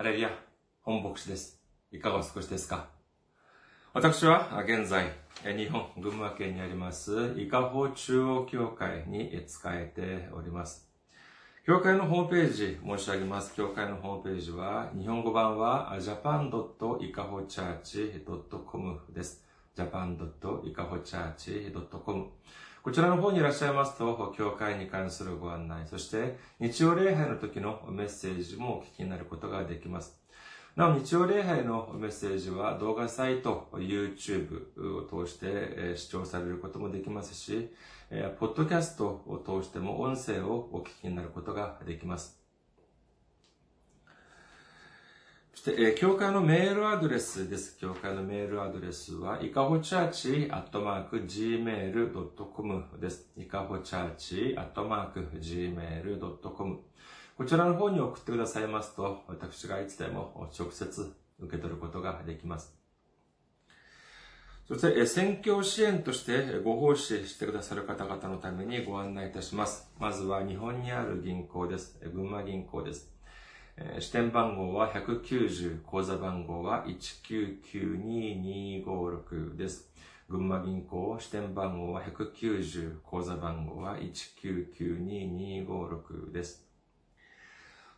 ハレリア、本牧師です。いかがお過ごしですか？私は現在、日本群馬県にあります、伊香保中央教会に仕えております。教会のホームページ申し上げます。教会のホームページは、日本語版は japan.ikahochurch.com です。japan.ikahochurch.com こちらの方にいらっしゃいますと、教会に関するご案内、そして日曜礼拝の時のメッセージもお聞きになることができます。なお、日曜礼拝のメッセージは動画サイト、YouTube を通して視聴されることもできますし、ポッドキャストを通しても音声をお聞きになることができます。そして、教会のメールアドレスです。教会のメールアドレスは、いかほチャーチアットマーク gmail.com です。いかほチャーチアットマーク gmail.com こちらの方に送ってくださいますと、私がいつでも直接受け取ることができます。そして、選挙支援としてご奉仕してくださる方々のためにご案内いたします。まずは日本にある銀行です。群馬銀行です。支店番号は190、口座番号は1992256です。群馬銀行支店番号は190、口座番号は1992256です。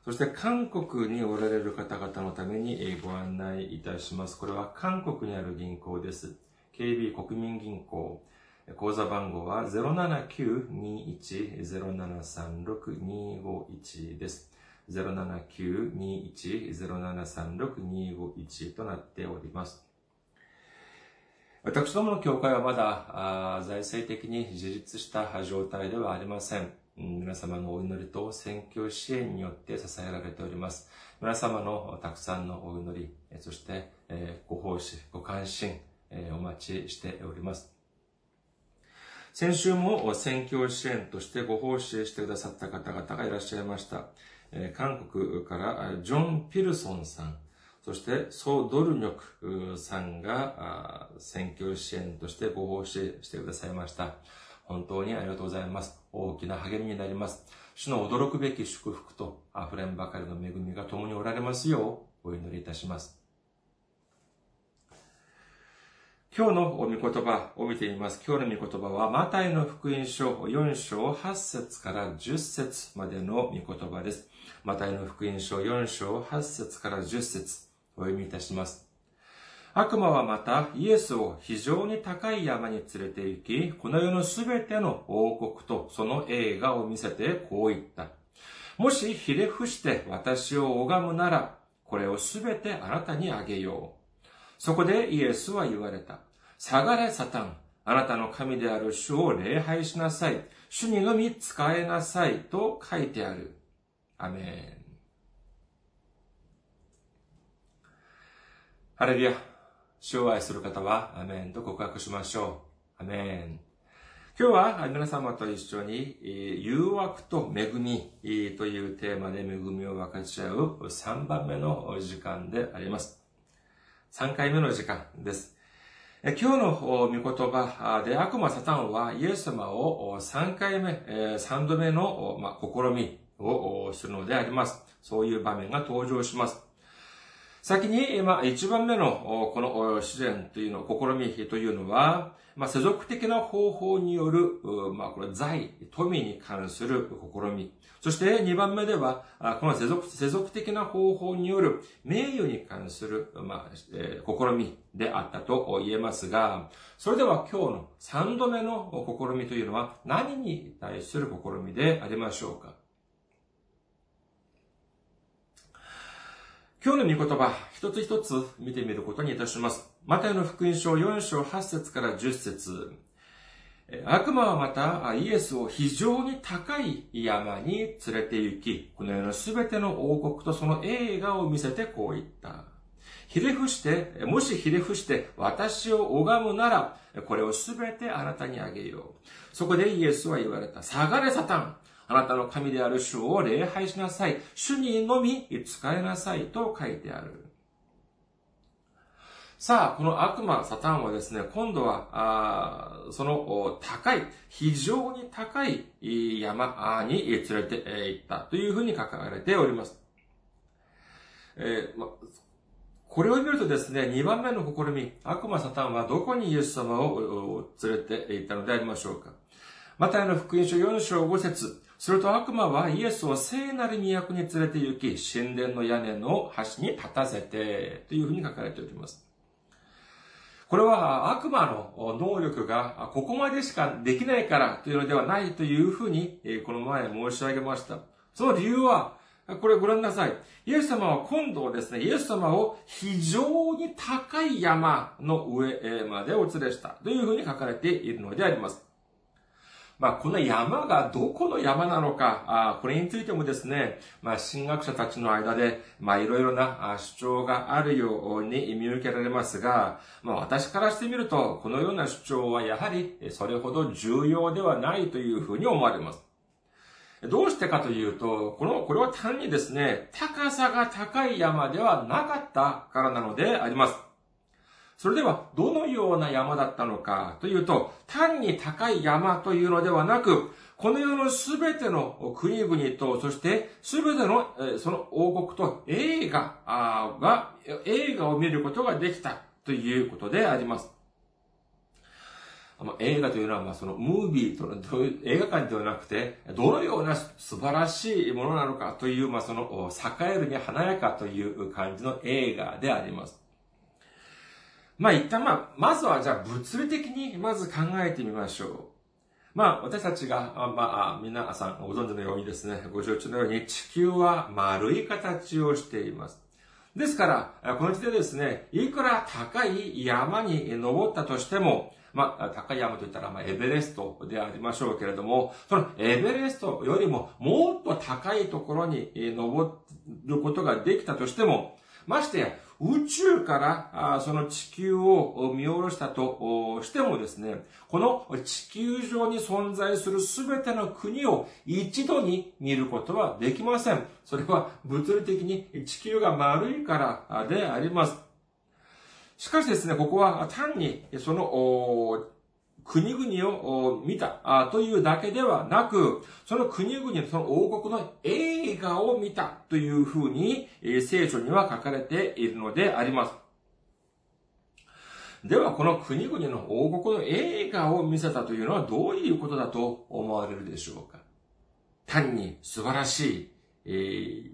そして韓国におられる方々のためにご案内いたします。これは韓国にある銀行です。KB 国民銀行。口座番号は079-21-0736-251です。079-21-0736-251となっております。私どもの教会はまだ財政的に自立した状態ではありません。皆様のお祈りと選挙支援によって支えられております。皆様のたくさんのお祈り、そしてご奉仕、ご関心、お待ちしております。先週も選挙支援としてご奉仕してくださった方々がいらっしゃいました。韓国からジョン・ピルソンさん、そしてソ・ドルニョクさんが選挙支援としてご奉仕してくださいました。本当にありがとうございます。大きな励みになります。主の驚くべき祝福と溢れんばかりの恵みが共におられますようお祈りいたします。今日のお御言葉を見ています。今日の御言葉は、マタイの福音書4章8節から10節までの御言葉です。マタイの福音書4章8節から10節お読みいたします。悪魔はまたイエスを非常に高い山に連れて行き、この世のすべての王国とその映画を見せてこう言った。もしひれ伏して私を拝むなら、これをすべてあなたにあげよう。そこでイエスは言われた。下がれサタン。あなたの神である主を礼拝しなさい。主にのみ使えなさい。と書いてある。アメン。ハレルヤ。主を愛する方は、アメンと告白しましょう。アメン。今日は皆様と一緒に、誘惑と恵みというテーマで恵みを分かち合う3番目の時間であります。3回目の時間です。今日の御言葉で悪魔サタンはイエス様を3回目、3度目の試みをするのであります。そういう場面が登場します。先に、まあ、一番目の、この自然というの、試みというのは、まあ、世俗的な方法による、まあ、これ、財、富に関する試み。そして、二番目では、この世俗、世俗的な方法による名誉に関する、まあ、えー、試みであったと言えますが、それでは今日の三度目の試みというのは、何に対する試みでありましょうか？今日の御言葉、一つ一つ見てみることにいたします。マタイの福音書4章8節から10節悪魔はまたイエスを非常に高い山に連れて行き、この世のすべての王国とその映画を見せてこう言った。ひれ伏して、もしひれ伏して私を拝むなら、これをすべてあなたにあげよう。そこでイエスは言われた。下がれサタンあなたの神である主を礼拝しなさい。主にのみ使えなさいと書いてある。さあ、この悪魔、サタンはですね、今度は、あその高い、非常に高い山に連れて行ったというふうに書かれております。えー、ま、これを見るとですね、2番目の試み、悪魔サタンはどこにイエス様を連れて行ったのでありましょうか。またあの福音書4章5節すると悪魔はイエスを聖なる都に連れて行き、神殿の屋根の端に立たせて、というふうに書かれております。これは悪魔の能力がここまでしかできないからというのではないというふうにこの前申し上げました。その理由はこれご覧なさい。イエス様は今度ですね、イエス様を非常に高い山の上までお連れしたというふうに書かれているのであります。まあ、この山がどこの山なのか、あこれについてもですね、まあ、神学者たちの間で、まあ、いろいろな主張があるように見受けられますが、まあ、私からしてみると、このような主張はやはりそれほど重要ではないというふうに思われます。どうしてかというと、この、これは単にですね、高さが高い山ではなかったからなのであります。それでは、どのような山だったのかというと、単に高い山というのではなく、この世のすべての国々と、そしてすべての、その王国と映画が、映画を見ることができたということであります。映画というのは、ま、その、ムービーとの、映画館ではなくて、どのような素晴らしいものなのかという、まあ、その、栄えるに華やかという感じの映画であります。まあ、一旦、まあ、まずは、じゃあ、物理的に、まず考えてみましょう。まあ、私たちが、まあ、皆さんご存知のようにですね、ご承知のように、地球は丸い形をしています。ですから、この時点でですね、いくら高い山に登ったとしても、まあ、高い山といったら、まあ、エベレストでありましょうけれども、そのエベレストよりももっと高いところに登ることができたとしても、ましてや、宇宙からその地球を見下ろしたとしてもですね、この地球上に存在するすべての国を一度に見ることはできません。それは物理的に地球が丸いからであります。しかしですね、ここは単にその国々を見たというだけではなく、その国々のその王国の映画を見たというふうに聖書には書かれているのであります。では、この国々の王国の映画を見せたというのはどういうことだと思われるでしょうか単に素晴らしい、え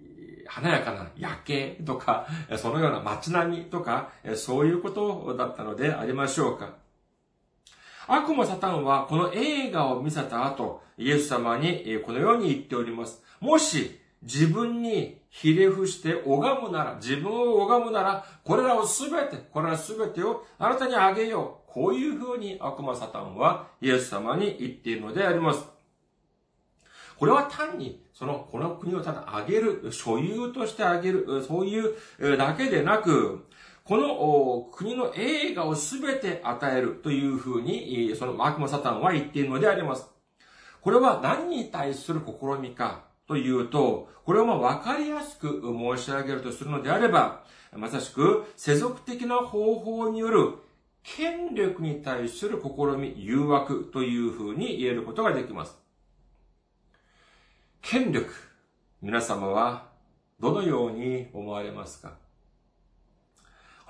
ー華やかな夜景とか、そのような街並みとか、そういうことだったのでありましょうか。悪魔サタンはこの映画を見せた後、イエス様にこのように言っております。もし自分にひれ伏して拝むなら、自分を拝むなら、これらをすべて、これらすべてをあなたにあげよう。こういうふうに悪魔サタンはイエス様に言っているのであります。これは単にその、この国をただあげる、所有としてあげる、そういうだけでなく、この国の映画をすべて与えるというふうに、その悪魔サタンは言っているのであります。これは何に対する試みかというと、これをま分かりやすく申し上げるとするのであれば、まさしく世俗的な方法による権力に対する試み、誘惑というふうに言えることができます。権力、皆様はどのように思われますか？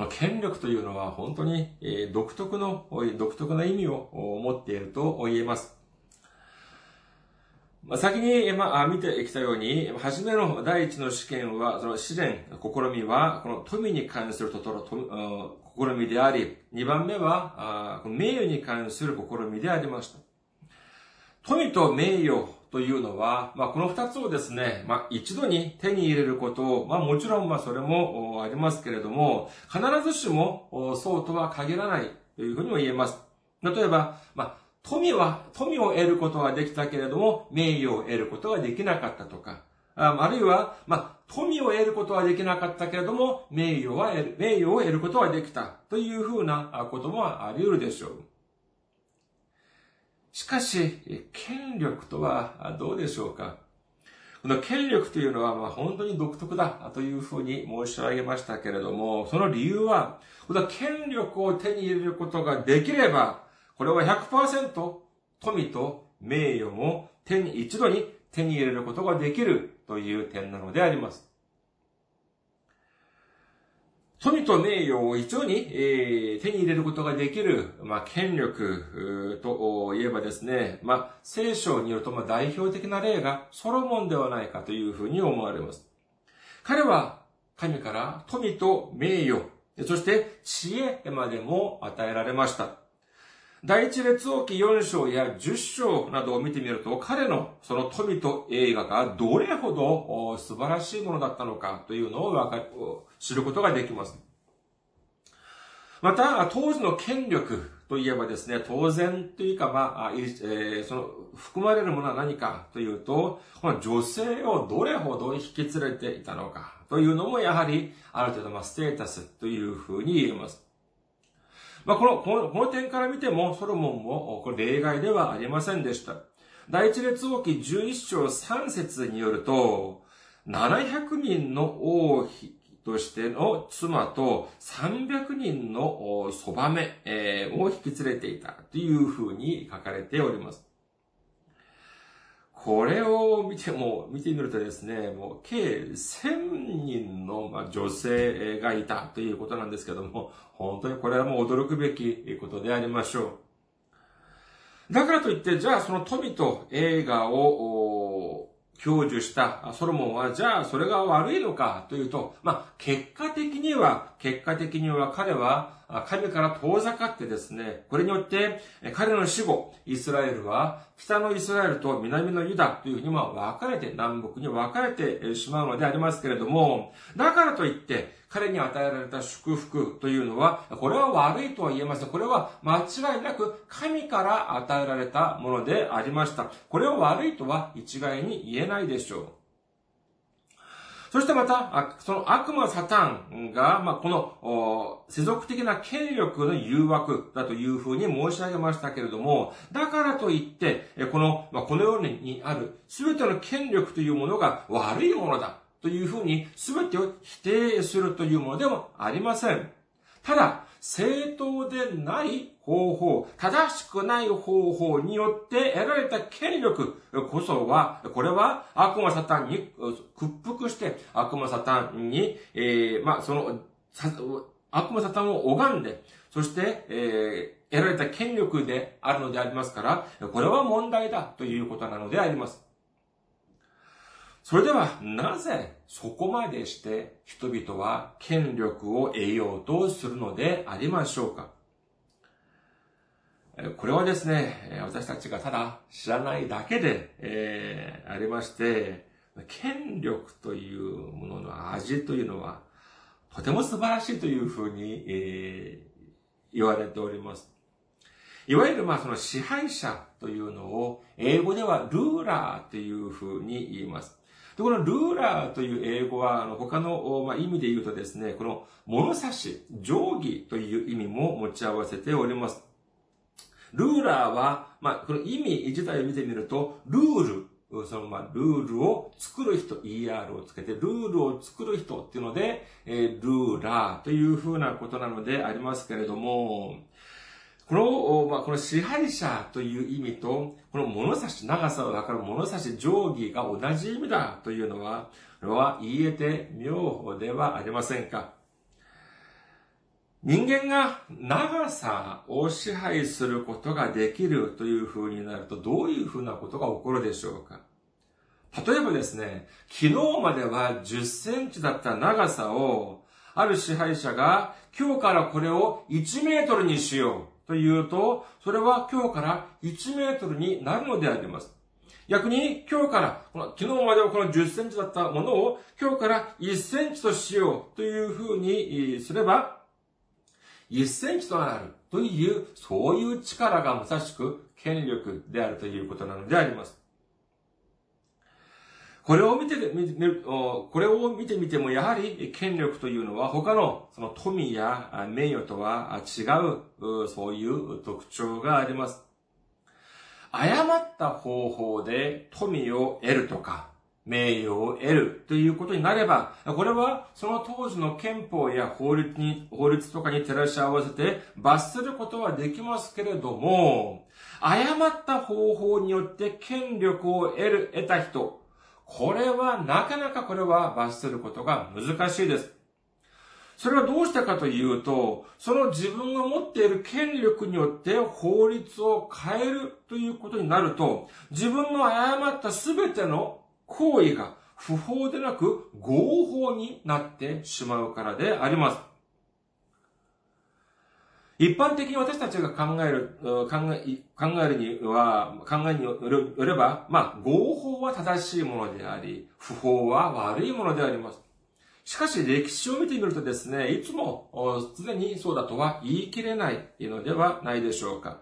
権力というのは本当に独特の、独特な意味を持っていると言えます。まあ、先に、まあ、見てきたように、初めの第一の試験は、その試練、試みは、この富に関するところ、試みであり、二番目は、名誉に関する試みでありました。富と名誉というのは、まあ、この二つをですね、まあ、一度に手に入れること、まあ、もちろん、まあ、それもありますけれども、必ずしもそうとは限らないというふうにも言えます。例えば、まあ、富は、富を得ることはできたけれども、名誉を得ることができなかったとか、あるいは、まあ、富を得ることはできなかったけれども、名誉は得る、名誉を得ることはできたというふうなこともあり得るでしょう。しかし、権力とはどうでしょうか？この権力というのは、まあ、本当に独特だというふうに申し上げましたけれども、その理由は、この権力を手に入れることができれば、これは100%富と名誉も手に、一度に手に入れることができるという点なのであります。富と名誉を一応に、えー、手に入れることができる、まあ、権力といえばですね、まあ、聖書によると、まあ、代表的な例がソロモンではないかというふうに思われます。彼は神から富と名誉、そして知恵までも与えられました。第一列王記4章や10章などを見てみると、彼のその富と映画がどれほど素晴らしいものだったのかというのを知ることができます。また、当時の権力といえばですね、当然というか、まあ、えー、その、含まれるものは何かというと、この女性をどれほど引き連れていたのかというのも、やはり、ある程度、まあ、ステータスというふうに言えます。まあ、この、この、点から見ても、ソロモンも、これ例外ではありませんでした。第一列王記11章3節によると、700人の王妃としての妻と300人のそばめを引き連れていたというふうに書かれております。これを見ても、見てみるとですね、もう計1000人の女性がいたということなんですけども、本当にこれはもう驚くべきことでありましょう。だからといって、じゃあその富と映画を享受したソロモンは、じゃあそれが悪いのかというと、まあ、結果的には、結果的には彼は神から遠ざかってですね、これによって彼の死後、イスラエルは北のイスラエルと南のユダというふうに分かれて、南北に分かれてしまうのでありますけれども、だからといって彼に与えられた祝福というのは、これは悪いとは言えません。これは間違いなく神から与えられたものでありました。これを悪いとは一概に言えないでしょう。そしてまた、その悪魔サタンが、まあ、この、世俗的な権力の誘惑だというふうに申し上げましたけれども、だからといって、この、まあ、このようにある全ての権力というものが悪いものだというふうに全てを否定するというものでもありません。ただ、正当でない方法、正しくない方法によって得られた権力こそは、これは悪魔サタンに屈服して悪魔サタンに、えー、まあ、その、悪魔サタンを拝んで、そして、えー、得られた権力であるのでありますから、これは問題だということなのであります。それでは、なぜそこまでして人々は権力を得ようとするのでありましょうか？これはですね、私たちがただ知らないだけで、えー、ありまして、権力というものの味というのは、とても素晴らしいというふうに、えー、言われております。いわゆる、まあ、その支配者というのを、英語ではルーラーというふうに言います。で、このルーラーという英語は、あの、他の、まあ、意味で言うとですね、この物差し、定規という意味も持ち合わせております。ルーラーは、まあ、この意味自体を見てみると、ルール、その、まあ、ルールを作る人、ER をつけて、ルールを作る人っていうので、えー、ルーラーというふうなことなのでありますけれども、この、まあ、この支配者という意味と、この物差し、長さを測る物差し定規が同じ意味だというのは、これは言えて妙法ではありませんか？人間が長さを支配することができるという風になるとどういう風なことが起こるでしょうか？例えばですね、昨日までは10センチだった長さを、ある支配者が今日からこれを1メートルにしようというと、それは今日から1メートルになるのであります。逆に今日から、この昨日まではこの10センチだったものを今日から1センチとしようというふうにすれば、1センチとなるという、そういう力がまさしく権力であるということなのであります。これを見てみる、これを見てみても、やはり権力というのは他のその富や名誉とは違う、そういう特徴があります。誤った方法で富を得るとか、名誉を得るということになれば、これはその当時の憲法や法律に、法律とかに照らし合わせて罰することはできますけれども、誤った方法によって権力を得る、得た人、これはなかなかこれは罰することが難しいです。それはどうしたかというと、その自分が持っている権力によって法律を変えるということになると、自分の誤ったすべての行為が不法でなく合法になってしまうからであります。一般的に私たちが考える、考え、考えるには、考えによれば、まあ、合法は正しいものであり、不法は悪いものであります。しかし歴史を見てみるとですね、いつも常にそうだとは言い切れないのではないでしょうか。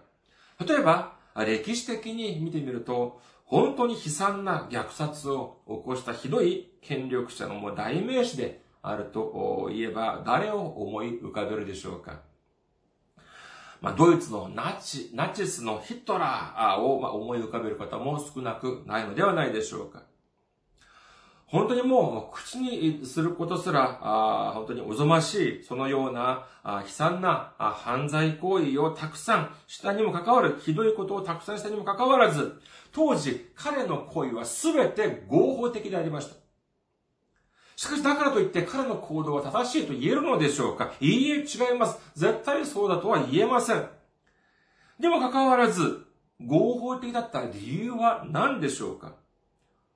例えば、歴史的に見てみると、本当に悲惨な虐殺を起こしたひどい権力者のもう代名詞であると言えば、誰を思い浮かべるでしょうか。まあ、ドイツのナチ、ナチスのヒトラーをまあ思い浮かべる方も少なくないのではないでしょうか。本当にもう口にすることすら、あ本当におぞましい、そのようなあ悲惨なあ犯罪行為をたくさんしたにもかかわらず、ひどいことをたくさんしたにもかかわらず、当時彼の行為は全て合法的でありました。しかしだからといって彼の行動は正しいと言えるのでしょうか？いいえ、違います。絶対そうだとは言えません。でもかかわらず、合法的だった理由は何でしょうか？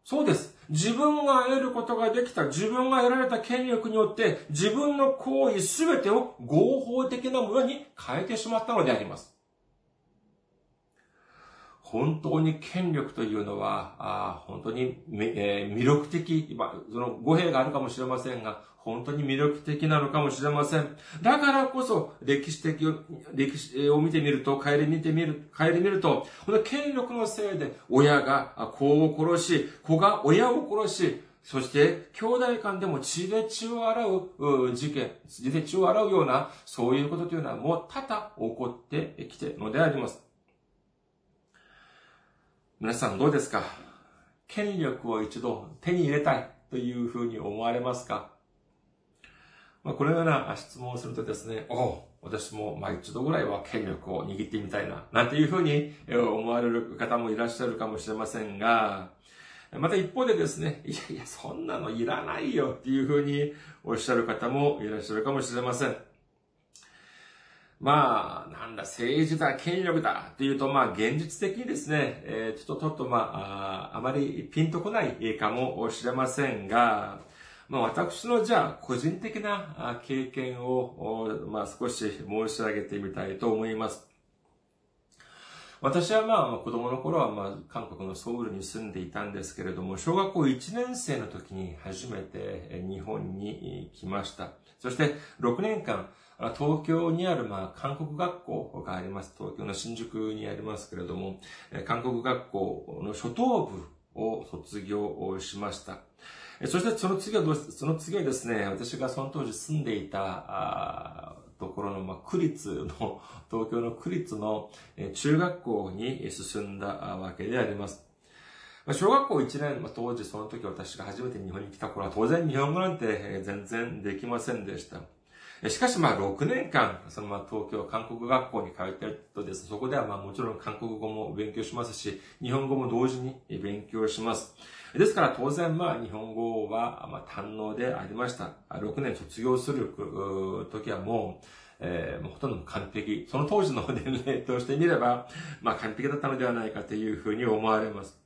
そうです。自分が得ることができた、自分が得られた権力によって、自分の行為すべてを合法的なものに変えてしまったのであります。本当に権力というのは、あ本当に、魅力的、ま、その語弊があるかもしれませんが、本当に魅力的なのかもしれません。だからこそ、歴史的、歴史を見てみると、帰り見てみる、帰り見ると、この権力のせいで、親が子を殺し、子が親を殺し、そして、兄弟間でも血で血を洗う事件、血で血を洗うような、そういうことというのはもう多々起こってきているのであります。皆さんどうですか？権力を一度手に入れたいというふうに思われますか？まあ、このような質問をするとですね、お私もまあ一度ぐらいは権力を握ってみたいな、なんていうふうに思われる方もいらっしゃるかもしれませんが、また一方でですね、いやいや、そんなのいらないよっていうふうにおっしゃる方もいらっしゃるかもしれません。まあ、なんだ、政治だ、権力だっていうと、まあ、現実的にですね、えー、ちょっと、ちょっと、まあ、ああまりピンとこないかもしれませんが、まあ、私のじゃあ、個人的な経験を、まあ、少し申し上げてみたいと思います。私はまあ、子供の頃はまあ、韓国のソウルに住んでいたんですけれども、小学校1年生の時に初めて日本に来ました。そして6年間、東京にある、まあ、韓国学校があります。東京の新宿にありますけれども、韓国学校の初等部を卒業しました。そしてその次はどうその次はですね、私がその当時住んでいた、ところの、まあ、区立の、東京の区立の中学校に進んだわけであります。小学校1年、まあ、当時その時私が初めて日本に来た頃は当然日本語なんて全然できませんでした。しかしまあ6年間、そのまあ東京韓国学校に通っているとですね、そこではまあもちろん韓国語も勉強しますし、日本語も同時に勉強します。ですから当然まあ日本語はまあ堪能でありました。6年卒業する時はもう、えー、もうほとんど完璧。その当時の年齢としてみれば、まあ完璧だったのではないかというふうに思われます。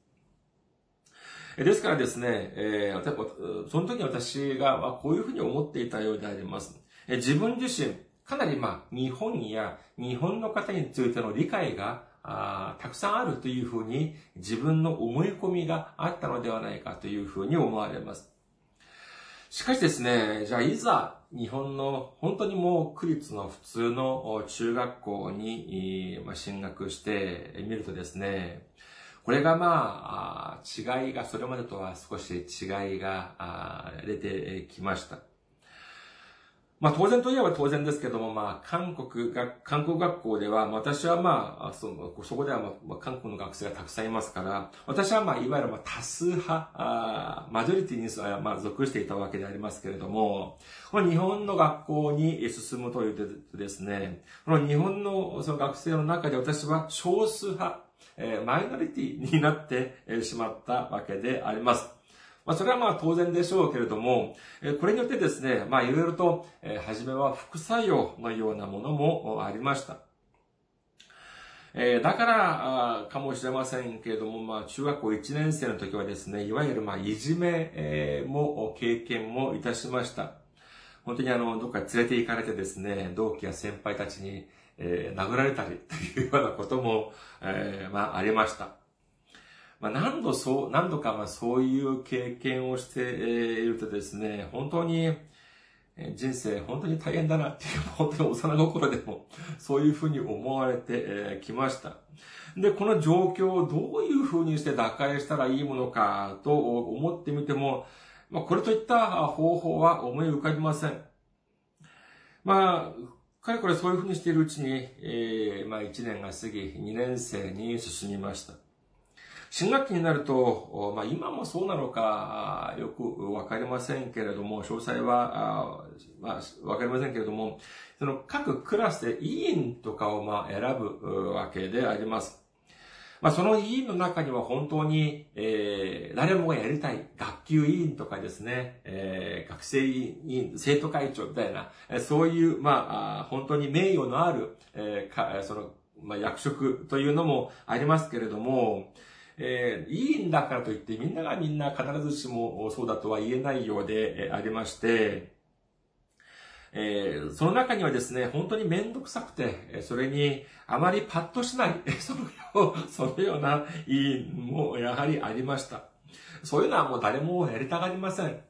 ですからですね、えー、その時私が、まあ、こういうふうに思っていたようであります。自分自身、かなりまあ、日本や日本の方についての理解があたくさんあるというふうに自分の思い込みがあったのではないかというふうに思われます。しかしですね、じゃあいざ日本の本当にもう区立の普通の中学校に進学してみるとですね、これがまあ、違いが、それまでとは少し違いが出てきました。まあ当然といえば当然ですけども、まあ韓国が、韓国学校では、私はまあ、その、そこではまあ韓国の学生がたくさんいますから、私はまあいわゆるまあ多数派、あマジョリティにまあ属していたわけでありますけれども、この日本の学校に進むというとですね、この日本のその学生の中で私は少数派、えー、マイノリティになってしまったわけであります。まあ、それはまあ当然でしょうけれども、これによってですね、まあいろいろと、初めは副作用のようなものもありました。え、だからかもしれませんけれども、まあ、中学校1年生の時はですね、いわゆる、まあ、いじめ、も経験もいたしました。本当にあの、どっか連れて行かれてですね、同期や先輩たちに、え、殴られたりというようなことも、え、まあ、ありました。まあ、何度そう、何度かまあそういう経験をしているとですね、本当に、人生本当に大変だなっていう、本当に幼心でもそういうふうに思われてきました。で、この状況をどういうふうにして打開したらいいものかと思ってみても、まあ、これといった方法は思い浮かびません。まあ、かれこれそういうふうにしているうちに、えー、まあ1年が過ぎ、2年生に進みました。新学期になると、まあ今もそうなのか、よくわかりませんけれども、詳細は、まあわかりませんけれども、その各クラスで委員とかをまあ選ぶわけであります。まあ、その委員の中には本当に、えー、誰もがやりたい学級委員とかですね、えー、学生委員、生徒会長みたいな、そういう、まあ、本当に名誉のある、えー、かその、まあ、役職というのもありますけれども、えー、いいんだからといってみんながみんな必ずしもそうだとは言えないようでありまして、えー、その中にはですね、本当にめんどくさくて、それにあまりパッとしない、そのよう、そのような委員もやはりありました。そういうのはもう誰もやりたがりません。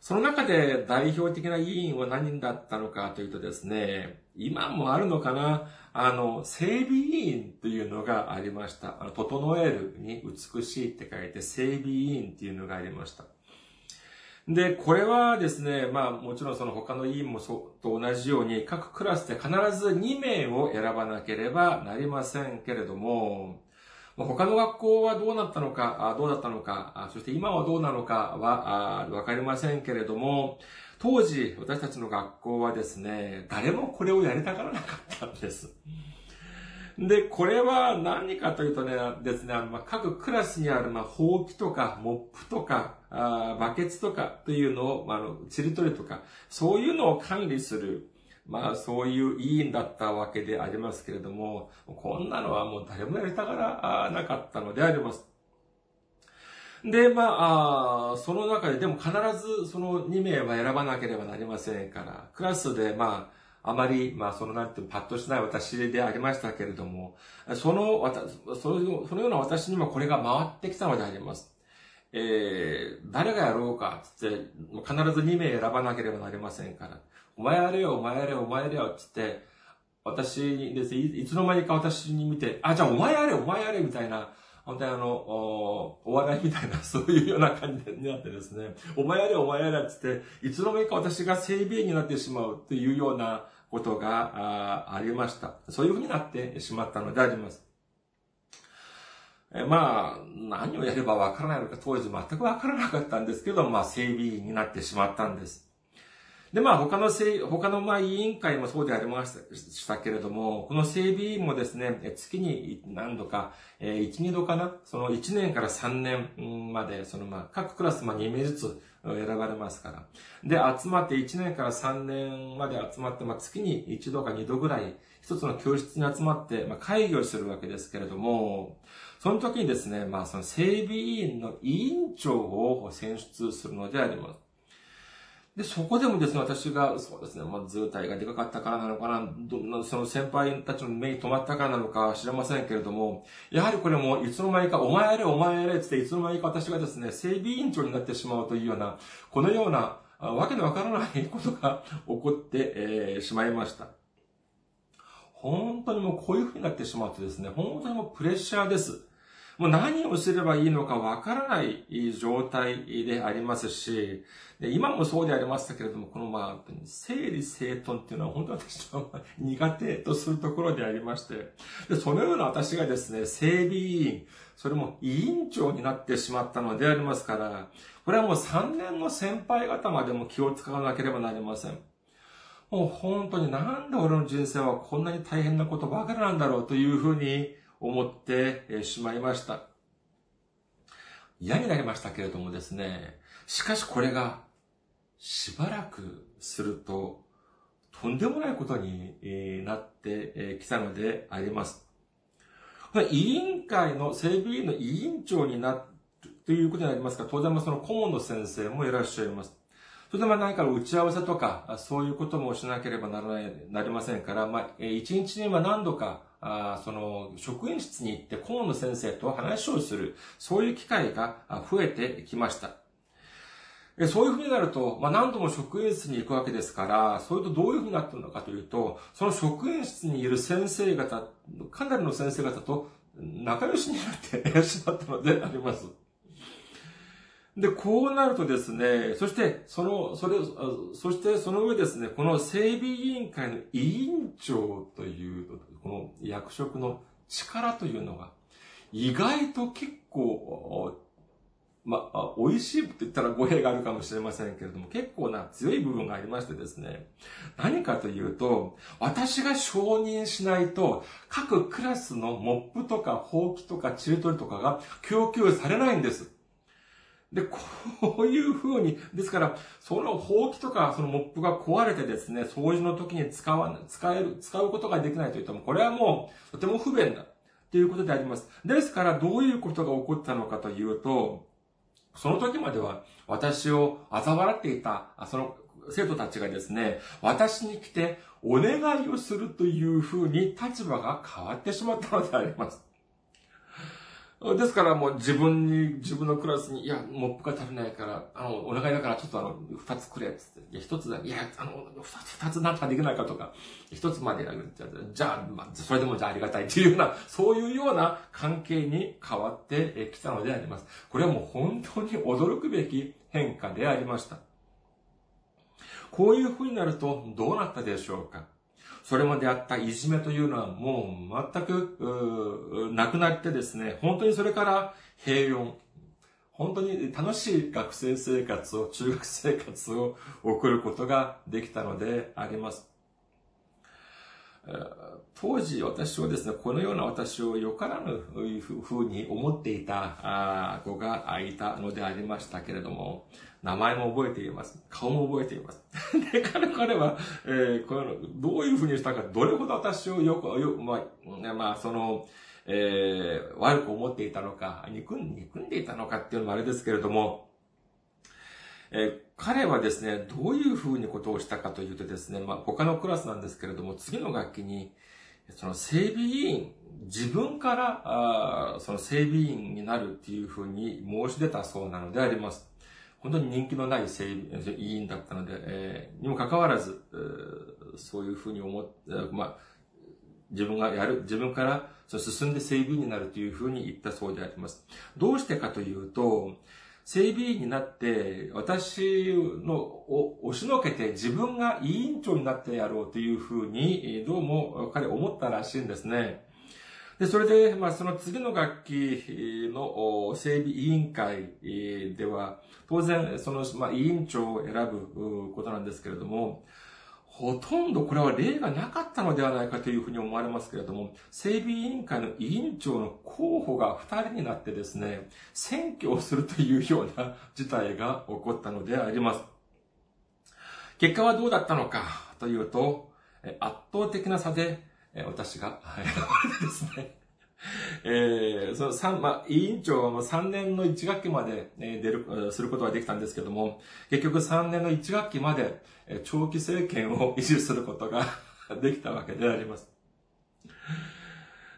その中で代表的な委員は何人だったのかというとですね、今もあるのかなあの、整備委員というのがありました。あの、整えるに美しいって書いて整備委員っていうのがありました。で、これはですね、まあもちろんその他の委員もそと同じように各クラスで必ず2名を選ばなければなりませんけれども、他の学校はどうなったのか、どうだったのか、そして今はどうなのかはわかりませんけれども、当時私たちの学校はですね、誰もこれをやりたがらなかったんです。で、これは何かというとね、ですね、あの、ま、各クラスにある、まあ、ほうきとか、モップとか、あバケツとかというのを、まあ、あの、チリトリとか、そういうのを管理する、まあ、そういう委員だったわけでありますけれども、こんなのはもう誰もやりたがらなかったのであります。で、まあ、その中で、でも必ずその2名は選ばなければなりませんから、クラスで、まあ、あまり、まあ、そのなんていうパッとしない私でありましたけれども、その、そのそのような私にもこれが回ってきたのであります。えー、誰がやろうか、つって、必ず2名選ばなければなりませんから、お前やれよ、お前やれよ、お前やれよ、つって、私にですね、いつの間にか私に見て、あ、じゃあお前やれ、お前やれ、みたいな、本当にあの、おお笑いみたいな、そういうような感じになってですね、お前やれ、お前やれ、つって、いつの間にか私が整備員になってしまうっていうような、ことがあありました。そういうふうになってしまったのであります。えまあ、何をやればわからないのか当時全くわからなかったんですけど、まあ、整備員になってしまったんです。で、まあ、他のせい、他のまあ委員会もそうでありましたけれども、この整備員もですね、月に何度か、えー、1、2度かな、その1年から3年まで、そのまあ、各クラスまあ2名ずつ選ばれますから。で、集まって1年から3年まで集まって、まあ、月に1度か2度ぐらい、一つの教室に集まって、まあ、会議をするわけですけれども、その時にですね、まあ、その整備委員の委員長を選出するのであります。で、そこでもですね、私が、そうですね、まあ、図体がでかかったからなのかな、どその先輩たちの目に留まったからなのか知れませんけれども、やはりこれもいつの間にか、お前やれ、お前やれ、つって、いつの間にか私がですね、整備委員長になってしまうというような、このような、わけのわからないことが 起こって、えー、しまいました。本当にもうこういう風になってしまうとですね、本当にもうプレッシャーです。もう何をすればいいのかわからない状態でありますし、今もそうでありましたけれども、このまあ、整理整頓っていうのは本当私は苦手とするところでありまして、でそのような私がですね、整備委員、それも委員長になってしまったのでありますから、これはもう3年の先輩方までも気を使わなければなりません。もう本当になんで俺の人生はこんなに大変なことばかりなんだろうというふうに思ってしまいました。嫌になりましたけれどもですね、しかしこれがしばらくすると、とんでもないことになってきたのであります。委員会の、整備委員の委員長になるということになりますが、当然その顧問の先生もいらっしゃいます。それでまあ何か打ち合わせとか、そういうこともしなければならない、なりませんから、まあ、一日には何度か、あその、職員室に行って顧問の先生と話をする、そういう機会が増えてきました。そういうふうになると、まあ、何度も職員室に行くわけですから、それとどういうふうになってるのかというと、その職員室にいる先生方、かなりの先生方と仲良しになってしまったのであります。で、こうなるとですね、そして、その、それ、そしてその上ですね、この整備委員会の委員長という、この役職の力というのが、意外と結構、まあ、美味しいって言ったら語弊があるかもしれませんけれども、結構な強い部分がありましてですね、何かというと、私が承認しないと、各クラスのモップとかほうきとかチルトリとかが供給されないんです。で、こういう風に、ですから、そのほうきとか、そのモップが壊れてですね、掃除の時に使わ、使える、使うことができないといっても、これはもう、とても不便だ。ということであります。ですから、どういうことが起こったのかというと、その時までは私を嘲笑っていた、その生徒たちがですね、私に来てお願いをするというふうに立場が変わってしまったのであります。ですからもう自分に、自分のクラスに、いや、モップが足りないから、あの、お願いだからちょっとあの、二つくれ、つって。いや、一つだ、いや、あの、二つ、二つなんとかできないかとか、一つまでやるじゃあ、まあ、それでもじゃあありがたいっていうような、そういうような関係に変わってきたのであります。これはもう本当に驚くべき変化でありました。こういう風になるとどうなったでしょうかそれまであったいじめというのはもう全く、なくなってですね、本当にそれから平穏、本当に楽しい学生生活を、中学生活を送ることができたのであります。当時私はですね、このような私をよからぬふうに思っていた子がいたのでありましたけれども、名前も覚えています。顔も覚えています。で、彼は、えー、この、どういうふうにしたか、どれほど私をよく、よまあ、まあ、その、えー、悪く思っていたのか、憎ん憎んでいたのかっていうのもあれですけれども、えー、彼はですね、どういうふうにことをしたかというとですね、まあ、他のクラスなんですけれども、次の学期に、その整備委員、自分から、あその整備員になるっていうふうに申し出たそうなのであります。本当に人気のない整備委員だったので、えー、にもかかわらず、そういうふうに思って、まあ、自分がやる、自分から進んで整備員になるというふうに言ったそうであります。どうしてかというと、整備員になって、私のを押しのけて自分が委員長になってやろうというふうに、どうも彼思ったらしいんですね。で、それで、まあ、その次の楽器の整備委員会では、当然、その、まあ、委員長を選ぶことなんですけれども、ほとんどこれは例がなかったのではないかというふうに思われますけれども、整備委員会の委員長の候補が2人になってですね、選挙をするというような事態が起こったのであります。結果はどうだったのかというと、圧倒的な差で私が選ばれてですね、えー、その三、まあ、委員長はもう3年の1学期まで、ね、出る、することができたんですけども、結局3年の1学期まで、長期政権を 維持することが できたわけであります。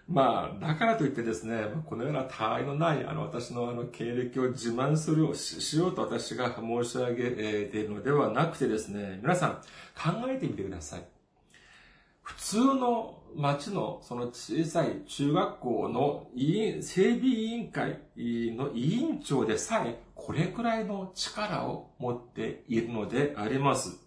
まあ、だからといってですね、このような他愛のない、あの、私のあの、経歴を自慢するを、しようと私が申し上げているのではなくてですね、皆さん、考えてみてください。普通の町のその小さい中学校の委員、整備委員会の委員長でさえ、これくらいの力を持っているのであります。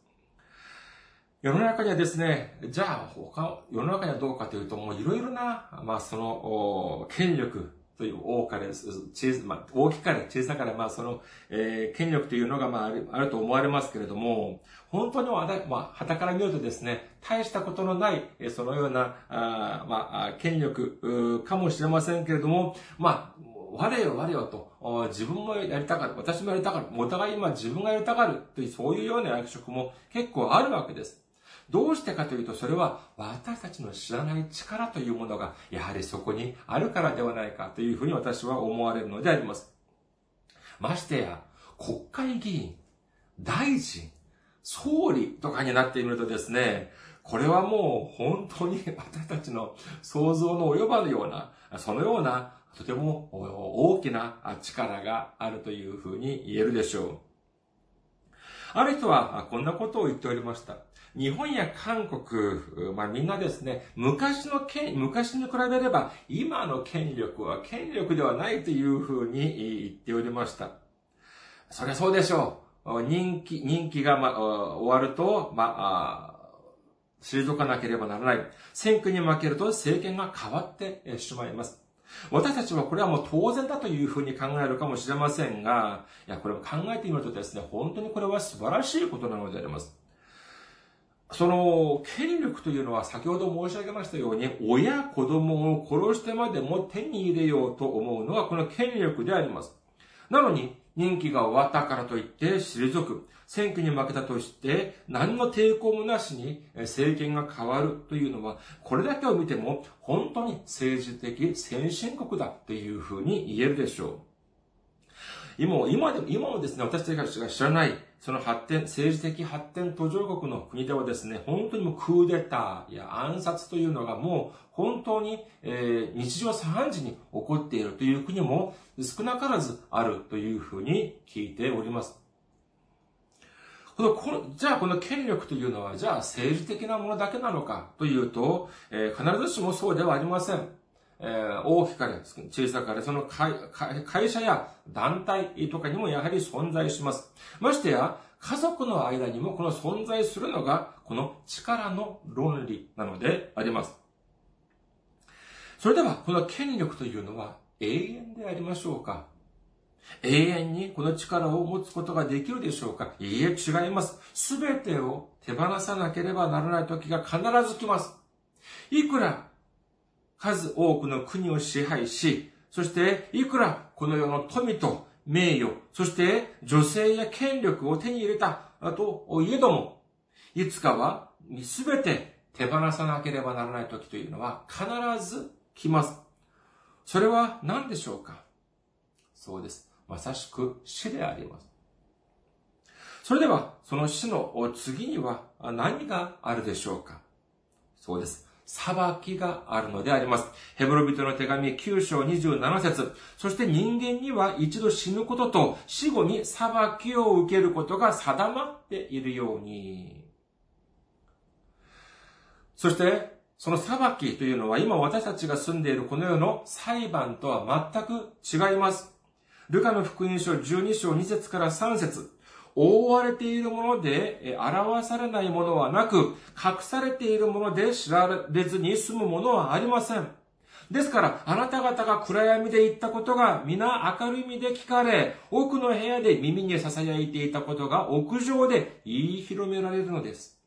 世の中にはですね、じゃあ他、世の中にはどうかというと、もういろいろな、まあその、権力、という大かれ、小まあ、大きかれ、小さかれ、まあ、その、えー、権力というのが、まあ、あると思われますけれども、本当には、まあ、旗から見るとですね、大したことのない、えそのような、あまあ、権力かもしれませんけれども、まあ、我よ我よと、自分もやりたがる、私もやりたがる、お互い今自分がやりたがるという、そういうような役職も結構あるわけです。どうしてかというと、それは私たちの知らない力というものが、やはりそこにあるからではないかというふうに私は思われるのであります。ましてや、国会議員、大臣、総理とかになってみるとですね、これはもう本当に私たちの想像の及ばぬような、そのようなとても大きな力があるというふうに言えるでしょう。ある人はこんなことを言っておりました。日本や韓国、まあみんなですね、昔の権、昔に比べれば今の権力は権力ではないというふうに言っておりました。そりゃそうでしょう。人気、人気が、ま、終わると、まあ、退かなければならない。選挙に負けると政権が変わってしまいます。私たちはこれはもう当然だというふうに考えるかもしれませんが、いや、これを考えてみるとですね、本当にこれは素晴らしいことなのであります。その権力というのは先ほど申し上げましたように、親子供を殺してまでも手に入れようと思うのがこの権力であります。なのに、任期が終わったからといって退く。選挙に負けたとして、何の抵抗もなしに政権が変わるというのは、これだけを見ても、本当に政治的先進国だっていうふうに言えるでしょう。今今でも、今もですね、私たちが知らない、その発展、政治的発展途上国の国ではですね、本当にもうクーデターや暗殺というのがもう本当に、えー、日常茶飯事に起こっているという国も少なからずあるというふうに聞いております。この、この、じゃあこの権力というのは、じゃあ政治的なものだけなのかというと、えー、必ずしもそうではありません。えー、大きかれ、小さかれ、その会社や団体とかにもやはり存在します。ましてや、家族の間にもこの存在するのが、この力の論理なのであります。それでは、この権力というのは永遠でありましょうか永遠にこの力を持つことができるでしょうかいいえ、違います。すべてを手放さなければならない時が必ず来ます。いくら数多くの国を支配し、そしていくらこの世の富と名誉、そして女性や権力を手に入れたといえども、いつかはすべて手放さなければならない時というのは必ず来ます。それは何でしょうか？そうです。まさしく死であります。それでは、その死の次には何があるでしょうか？そうです。裁きがあるのであります。ヘブロビトの手紙9章27節そして人間には一度死ぬことと死後に裁きを受けることが定まっているように。そして、その裁きというのは今私たちが住んでいるこの世の裁判とは全く違います。ルカの福音書12章2節から3節覆われているもので表されないものはなく、隠されているもので知られずに済むものはありません。ですから、あなた方が暗闇で言ったことが皆明るみで聞かれ、奥の部屋で耳に囁いていたことが屋上で言い広められるのです。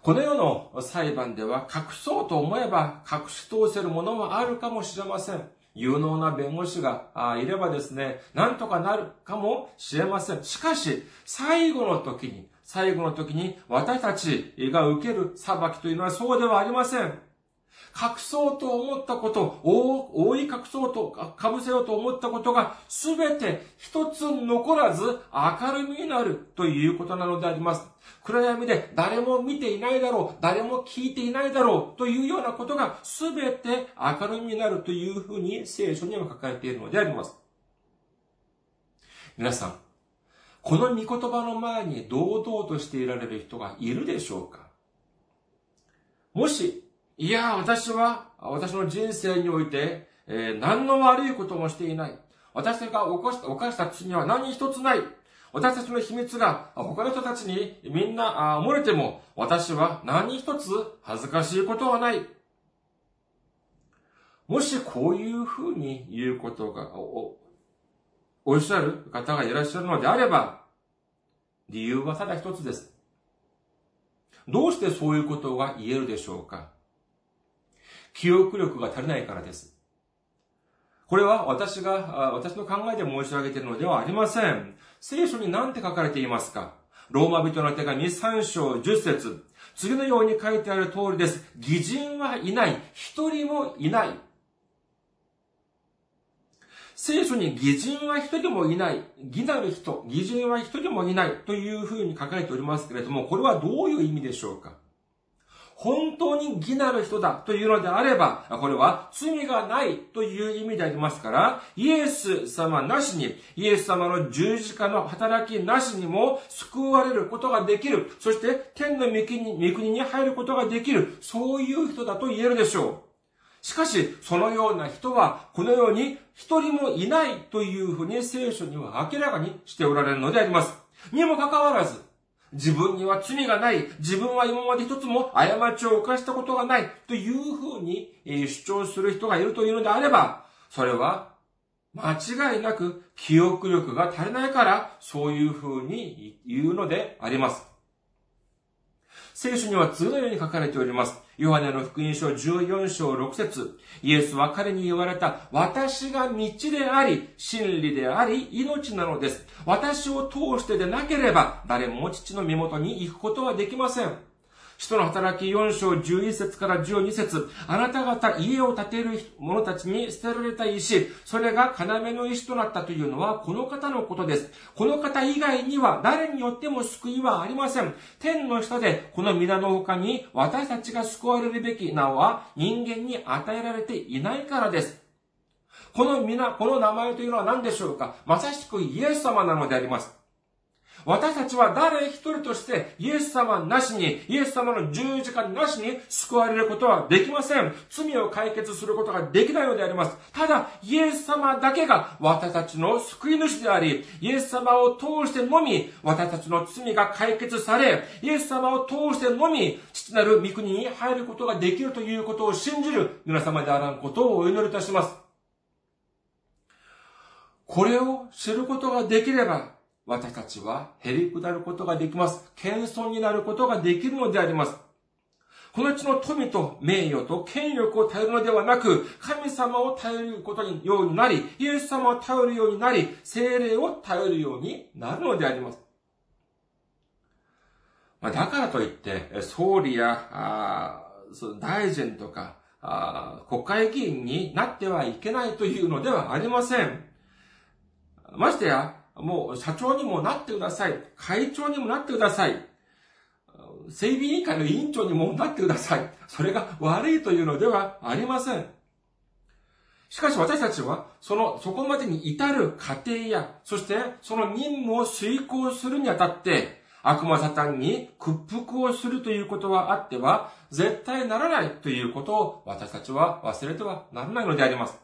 この世の裁判では隠そうと思えば隠し通せるものもあるかもしれません。有能な弁護士がいればですね、なんとかなるかもしれません。しかし、最後の時に、最後の時に私たちが受ける裁きというのはそうではありません。隠そうと思ったこと、覆い隠そうと、被せようと思ったことが、すべて一つ残らず明るみになるということなのであります。暗闇で誰も見ていないだろう、誰も聞いていないだろうというようなことがすべて明るみになるというふうに聖書には書かれているのであります。皆さん、この御言葉の前に堂々としていられる人がいるでしょうか？もし、いや、私は、私の人生において、えー、何の悪いこともしていない。私が犯した犯した罪は何一つない。私たちの秘密が他の人たちにみんな漏れても、私は何一つ恥ずかしいことはない。もしこういうふうに言うことがお、おっしゃる方がいらっしゃるのであれば、理由はただ一つです。どうしてそういうことが言えるでしょうか？記憶力が足りないからです。これは私が、私の考えで申し上げているのではありません。聖書に何て書かれていますか？ローマ人の手紙3章10節次のように書いてある通りです。偽人はいない。一人もいない。聖書に偽人は一人もいない。義なる人、偽人は一人もいないというふうに書かれておりますけれども、これはどういう意味でしょうか？本当に義なる人だというのであれば、これは罪がないという意味でありますから、イエス様なしに、イエス様の十字架の働きなしにも救われることができる。そして天の御国に入ることができる。そういう人だと言えるでしょう。しかし、そのような人は、このように一人もいないというふうに聖書には明らかにしておられるのであります。にもかかわらず、自分には罪がない、自分は今まで一つも過ちを犯したことがないというふうに主張する人がいるというのであれば、それは間違いなく記憶力が足りないから、そういうふうに言うのであります。聖書には次のように書かれております。ヨハネの福音書14章6節イエスは彼に言われた、私が道であり、真理であり、命なのです。私を通してでなければ、誰も父の身元に行くことはできません。使徒の働き4章11節から12節あなた方家を建てる者たちに捨てられた石、それが要の石となったというのはこの方のことです。この方以外には誰によっても救いはありません。天の下でこの皆の他に私たちが救われるべき名は人間に与えられていないからです。この皆、この名前というのは何でしょうかまさしくイエス様なのであります。私たちは誰一人としてイエス様なしに、イエス様の十字架なしに救われることはできません。罪を解決することができないのであります。ただ、イエス様だけが私たちの救い主であり、イエス様を通してのみ、私たちの罪が解決され、イエス様を通してのみ、父なる御国に入ることができるということを信じる皆様であらんことをお祈りいたします。これを知ることができれば、私たちは減り下ることができます。謙遜になることができるのであります。この地の富と名誉と権力を頼るのではなく、神様を頼ることにようになり、イエス様を頼るようになり、精霊を頼るようになるのであります。ま、だからといって、総理や、大臣とか、国会議員になってはいけないというのではありません。ましてや、もう社長にもなってください。会長にもなってください。整備委員会の委員長にもなってください。それが悪いというのではありません。しかし私たちは、その、そこまでに至る過程や、そしてその任務を遂行するにあたって、悪魔サタンに屈服をするということはあっては、絶対ならないということを私たちは忘れてはならないのであります。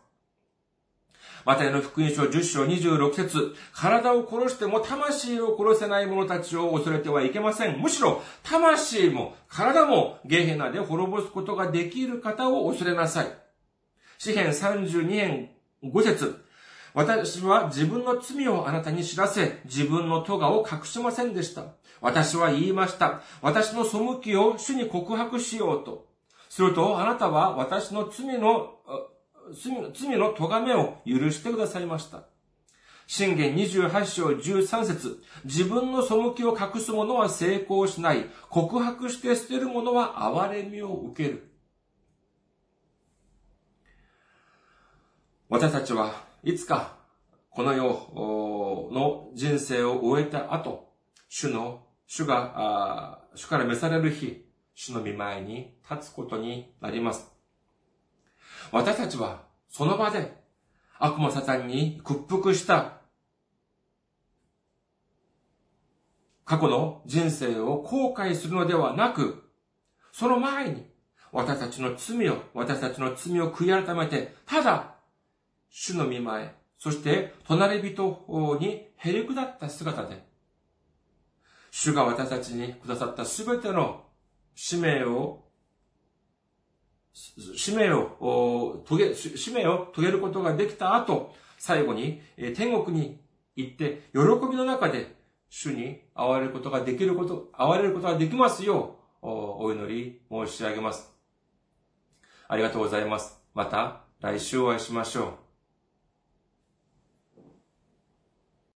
マタイの福音書10章26節体を殺しても魂を殺せない者たちを恐れてはいけません。むしろ、魂も体もゲヘナで滅ぼすことができる方を恐れなさい。詩編32年5節私は自分の罪をあなたに知らせ、自分の咎を隠しませんでした。私は言いました。私の背きを主に告白しようと。すると、あなたは私の罪の罪の咎めを許してくださいました。信玄28章13節自分の背きを隠す者は成功しない。告白して捨てる者は憐れみを受ける。私たちはいつかこの世の人生を終えた後、主の、主が、主から召される日、主の見前に立つことになります。私たちはその場で悪魔サタンに屈服した。過去の人生を後悔するのではなく、その前に私たちの罪を、私たちの罪を悔い改めて、ただ、主の見前、そして隣人にへり下った姿で、主が私たちにくださったすべての使命を使命を遂げ、使命を遂げることができた後、最後に天国に行って、喜びの中で主に会われることができること、会われることができますよう、お祈り申し上げます。ありがとうございます。また来週お会いしましょう。